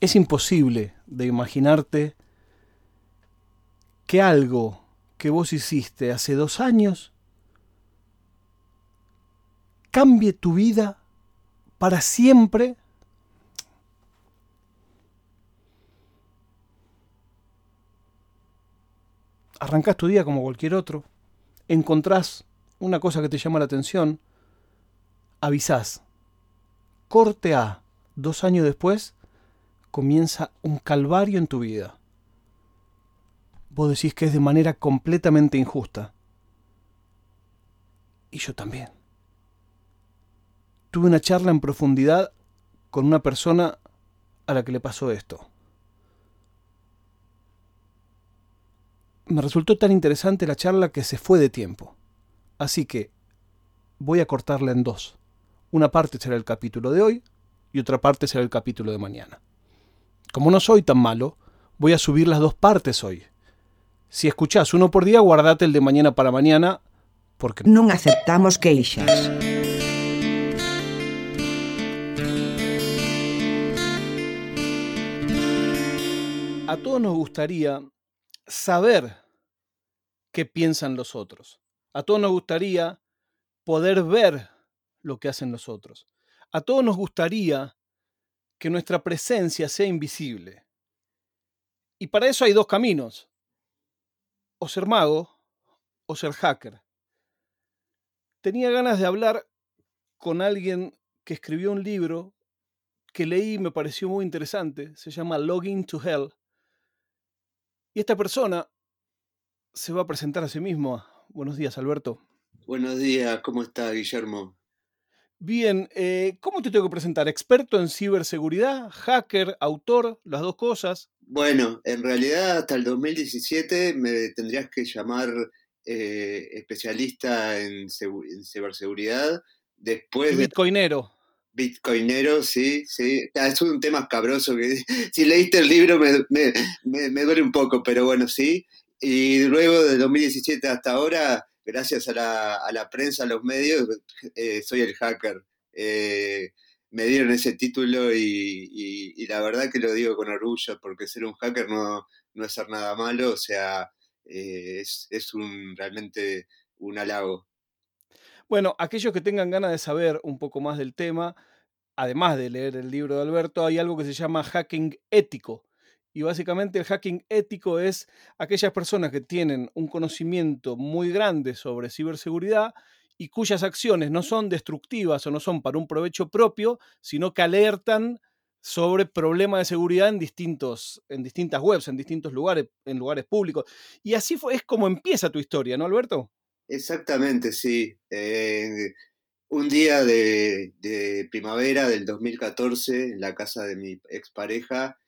es imposible de imaginarte que algo que vos hiciste hace dos años cambie tu vida para siempre. Arrancás tu día como cualquier otro, encontrás una cosa que te llama la atención, avisás. Corte A, dos años después, comienza un calvario en tu vida. Vos decís que es de manera completamente injusta. Y yo también. Tuve una charla en profundidad con una persona a la que le pasó esto. Me resultó tan interesante la charla que se fue de tiempo. Así que voy a cortarla en dos. Una parte será el capítulo de hoy y otra parte será el capítulo de mañana. Como no soy tan malo, voy a subir las dos partes hoy. Si escuchás uno por día, guardate el de mañana para mañana, porque no aceptamos queixas. A todos nos gustaría saber qué piensan los otros. A todos nos gustaría poder ver lo que hacen los otros. A todos nos gustaría que nuestra presencia sea invisible. Y para eso hay dos caminos. O ser mago o ser hacker. Tenía ganas de hablar con alguien que escribió un libro que leí y me pareció muy interesante. Se llama Login to Hell. Y esta persona se va a presentar a sí mismo. Buenos días, Alberto. Buenos días, ¿cómo está, Guillermo? Bien, eh, ¿cómo te tengo que presentar? ¿Experto en ciberseguridad? ¿Hacker? ¿Autor? ¿Las dos cosas? Bueno, en realidad hasta el 2017 me tendrías que llamar eh, especialista en, ciberseguridad. Después Bitcoinero. Bitcoinero, sí, sí. Ah, es un tema escabroso que si leíste el libro me, me duele un poco, pero bueno, sí. Y luego de 2017 hasta ahora, gracias a la, prensa, a los medios, eh, soy el hacker. Eh, me dieron ese título y, la verdad que lo digo con orgullo, porque ser un hacker no, no es ser nada malo, o sea, eh, es, es un, realmente un halago. Bueno, aquellos que tengan ganas de saber un poco más del tema, además de leer el libro de Alberto, hay algo que se llama hacking ético y básicamente el hacking ético es aquellas personas que tienen un conocimiento muy grande sobre ciberseguridad y cuyas acciones no son destructivas o no son para un provecho propio, sino que alertan sobre problemas de seguridad en, distintos, en distintas webs, en distintos lugares, en lugares públicos. Y así fue, es como empieza tu historia, ¿no, Alberto? Exactamente, sí. Eh, un día de, de, primavera del 2014, en la casa de mi expareja,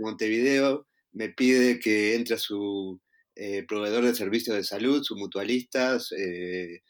Montevideo, me pide que entre a su eh, proveedor de servicios de salud, su mutualista, eh,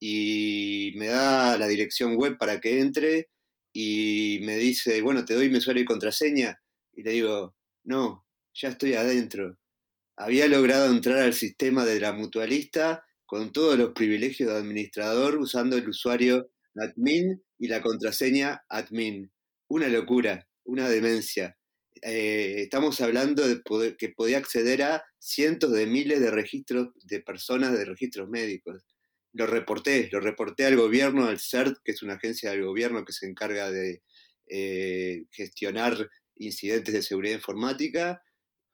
y me da la dirección web para que entre y me dice, bueno, te doy mi usuario y contraseña. Y le digo, no, ya estoy adentro. Había logrado entrar al sistema de la mutualista con todos los privilegios de administrador usando el usuario admin y la contraseña admin. Una locura, una demencia. Eh, estamos hablando de que podía acceder a cientos de miles de registros de personas de registros médicos. Lo reporté, lo reporté al gobierno, al CERT, que es una agencia del gobierno que se encarga de eh, gestionar incidentes de seguridad informática,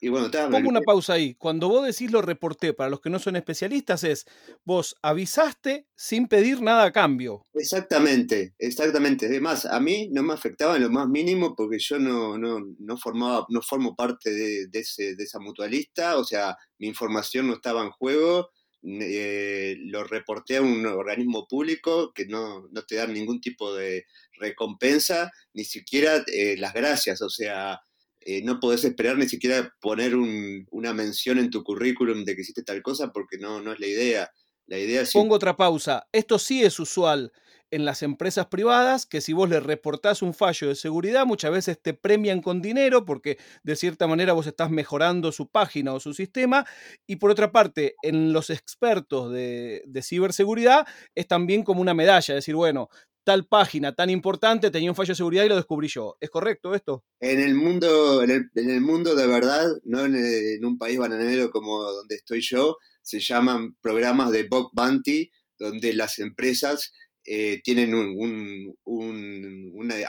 y bueno, Pongo una pausa ahí. Cuando vos decís lo reporté, para los que no son especialistas, es vos avisaste sin pedir nada a cambio. Exactamente, exactamente. Además, a mí no me afectaba en lo más mínimo porque yo no, no, no formaba, no formo parte de, ese, de esa mutualista, o sea, mi información no estaba en juego. Eh, lo reporté a un organismo público que no, no te dan ningún tipo de recompensa, ni siquiera eh, las gracias, o sea, eh, no podés esperar ni siquiera poner una mención en tu currículum de que hiciste tal cosa porque no, no es la idea. La idea es... Pongo otra pausa. Esto sí es usual en las empresas privadas, que si vos le reportás un fallo de seguridad, muchas veces te premian con dinero porque de cierta manera vos estás mejorando su página o su sistema. Y por otra parte, en los expertos de, de ciberseguridad es también como una medalla, decir, bueno, tal página tan importante tenía un fallo de seguridad y lo descubrí yo. ¿Es correcto esto? En el mundo, en el, mundo de verdad, no en, un país bananero como donde estoy yo, se llaman programas de bug bounty, donde las empresas eh, tienen un,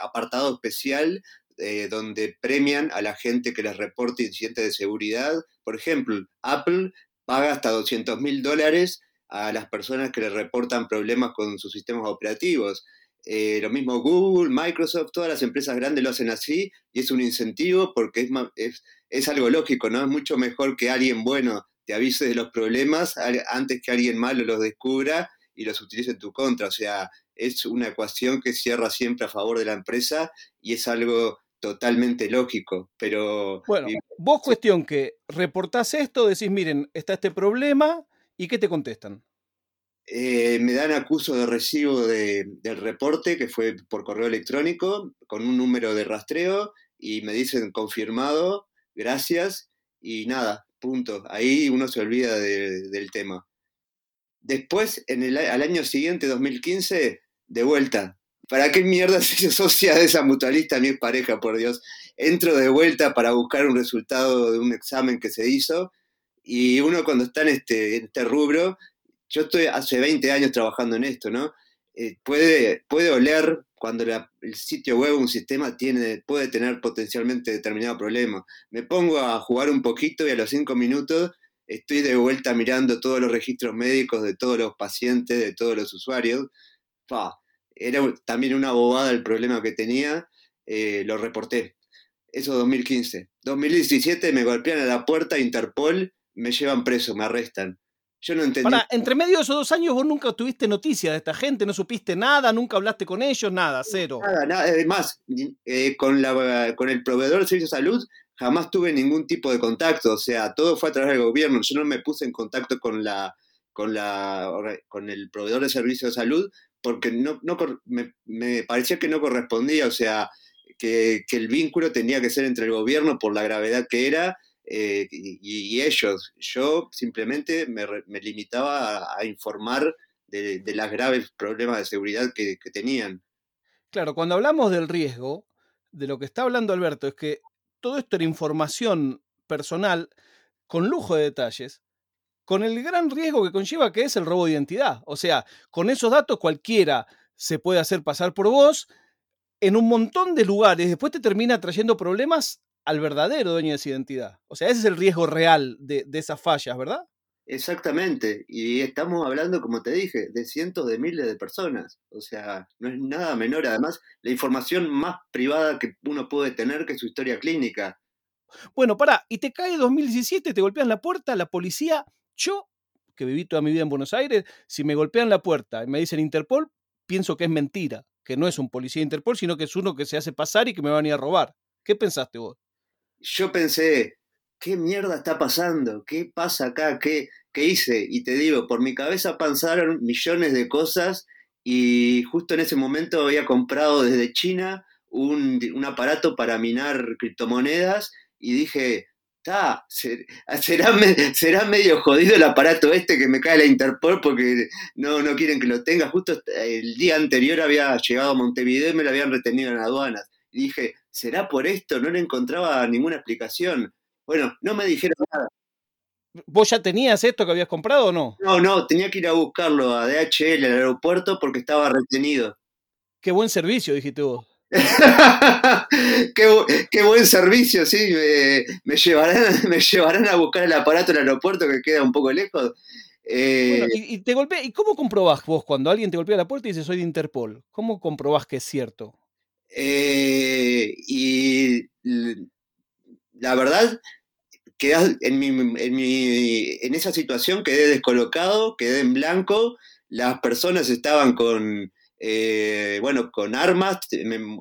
apartado especial eh, donde premian a la gente que les reporte incidentes de seguridad. Por ejemplo, Apple paga hasta 200 mil dólares a las personas que le reportan problemas con sus sistemas operativos. Eh, lo mismo Google, Microsoft, todas las empresas grandes lo hacen así y es un incentivo porque es, es, es algo lógico, ¿no? Es mucho mejor que alguien bueno te avise de los problemas antes que alguien malo los descubra y los utilice en tu contra. O sea, es una ecuación que cierra siempre a favor de la empresa y es algo totalmente lógico. Pero. Bueno, vos cuestión que reportás esto, decís, miren, está este problema, ¿y qué te contestan? Eh, me dan acuso de recibo del reporte, que fue por correo electrónico, con un número de rastreo, y me dicen confirmado, gracias, y nada, punto. Ahí uno se olvida del tema. Después, en el, al año siguiente, 2015, de vuelta. ¿Para qué mierda se asocia de esa mutualista mi pareja, por Dios? Entro de vuelta para buscar un resultado de un examen que se hizo y uno cuando está en este, en este rubro yo estoy hace 20 años trabajando en esto, ¿no? Eh, puede, puede oler cuando el sitio web o un sistema tiene, puede tener potencialmente determinado problema. Me pongo a jugar un poquito y a los 5 minutos estoy de vuelta mirando todos los registros médicos de todos los pacientes, de todos los usuarios. era también una bobada el problema que tenía, eh, lo reporté. Eso 2015. 2017 me golpean a la puerta Interpol, me llevan preso, me arrestan. Yo no entendí. entre medio de esos dos años vos nunca tuviste noticia de esta gente, no supiste nada, nunca hablaste con ellos, nada, cero. Nada, nada. Además, eh, con, la, con el proveedor de servicios de salud jamás tuve ningún tipo de contacto, o sea, todo fue a través del gobierno. Yo no me puse en contacto con, la, con, la, con el proveedor de servicios de salud porque no, no me, me parecía que no correspondía, o sea, que, que el vínculo tenía que ser entre el gobierno por la gravedad que era eh, y, ellos. Yo simplemente me, limitaba a, informar de, de, los graves problemas de seguridad que, tenían. Claro, cuando hablamos del riesgo, de lo que está hablando Alberto es que todo esto era información personal con lujo de detalles, con el gran riesgo que conlleva que es el robo de identidad. O sea, con esos datos cualquiera se puede hacer pasar por vos en un montón de lugares, después te termina trayendo problemas al verdadero dueño de esa identidad. O sea, ese es el riesgo real de, esas fallas, ¿verdad? Exactamente, y estamos hablando, como te dije, de cientos de miles de personas, o sea, no es nada menor, además, la información más privada que uno puede tener que su historia clínica. Bueno, pará, y te cae 2017, te golpean la puerta, la policía, yo, que viví toda mi vida en Buenos Aires, si me golpean la puerta y me dicen Interpol, pienso que es mentira, que no es un policía Interpol, sino que es uno que se hace pasar y que me van a ir a robar. ¿Qué pensaste vos? Yo pensé, ¿qué mierda está pasando? ¿Qué pasa acá? ¿Qué, ¿Qué hice? Y te digo, por mi cabeza pasaron millones de cosas y justo en ese momento había comprado desde China un, aparato para minar criptomonedas y dije, está, será, será medio jodido el aparato este que me cae la Interpol porque no, no quieren que lo tenga. Justo el día anterior había llegado a Montevideo y me lo habían retenido en aduanas. Y dije, ¿será por esto? No le encontraba ninguna explicación. Bueno, no me dijeron nada. ¿Vos ya tenías esto que habías comprado o no? No, no, tenía que ir a buscarlo a DHL al aeropuerto porque estaba retenido. Qué buen servicio, dijiste vos. qué, buen servicio, sí. Me, llevarán, me llevarán a buscar el aparato en el aeropuerto que queda un poco lejos. Eh, y, te golpea, ¿Y cómo comprobás vos cuando alguien te golpea la puerta y dice soy de Interpol? ¿Cómo comprobás que es cierto? Eh, y la verdad, en, en, esa situación quedé descolocado, quedé en blanco, las personas estaban con, eh, bueno, con armas,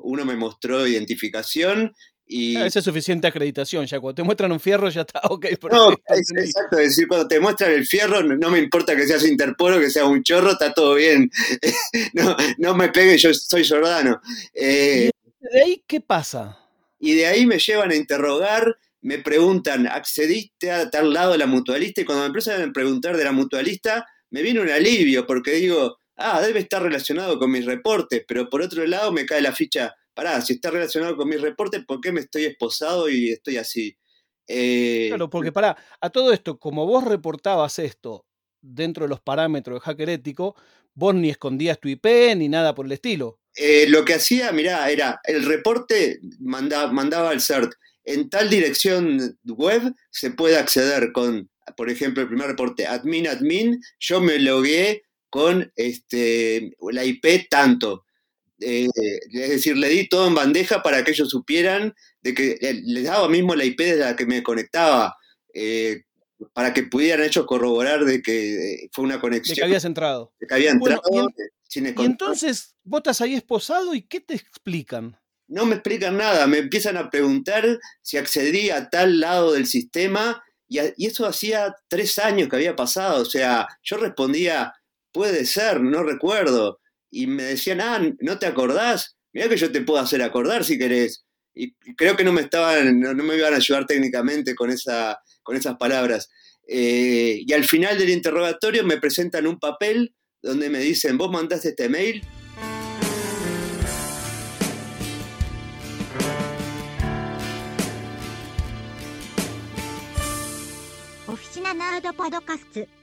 uno me mostró identificación y... Ah, esa es suficiente acreditación, ya cuando te muestran un fierro ya está ok. No, es, exacto, es decir, cuando te muestran el fierro, no, me importa que seas Interpol o que seas un chorro, está todo bien. no, no me peguen, yo soy Jordano. Eh, ¿Y de ahí qué pasa? Y de ahí me llevan a interrogar, me preguntan, ¿accediste a tal lado de la mutualista? Y cuando me empiezan a preguntar de la mutualista, me viene un alivio, porque digo, ah, debe estar relacionado con mis reportes, pero por otro lado me cae la ficha, pará, si está relacionado con mis reportes, ¿por qué me estoy esposado y estoy así? Eh, claro, porque pará, a todo esto, como vos reportabas esto dentro de los parámetros de hacker ético, vos ni escondías tu IP ni nada por el estilo. Eh, lo que hacía, mirá, era el reporte mandaba, mandaba al CERT. En tal dirección web se puede acceder con, por ejemplo, el primer reporte, admin, admin, yo me logué con este, la IP tanto. Eh, es decir, le di todo en bandeja para que ellos supieran de que eh, les daba mismo la IP desde la que me conectaba, para que pudieran ellos corroborar de que fue una conexión. De que habías entrado. De que había entrado. y, y entonces, vos estás ahí esposado y ¿qué te explican? no me explican nada, me empiezan a preguntar si accedí a tal lado del sistema y, eso hacía tres años que había pasado, o sea, yo respondía, puede ser, no recuerdo, y me decían, ah, ¿no te acordás? Mirá que yo te puedo hacer acordar si querés. Y creo que no me estaban, no, me iban a ayudar técnicamente con, esa, con esas palabras. Eh, y al final del interrogatorio me presentan un papel donde me dicen, vos mandaste este mail, Oficina Nerd Podcast.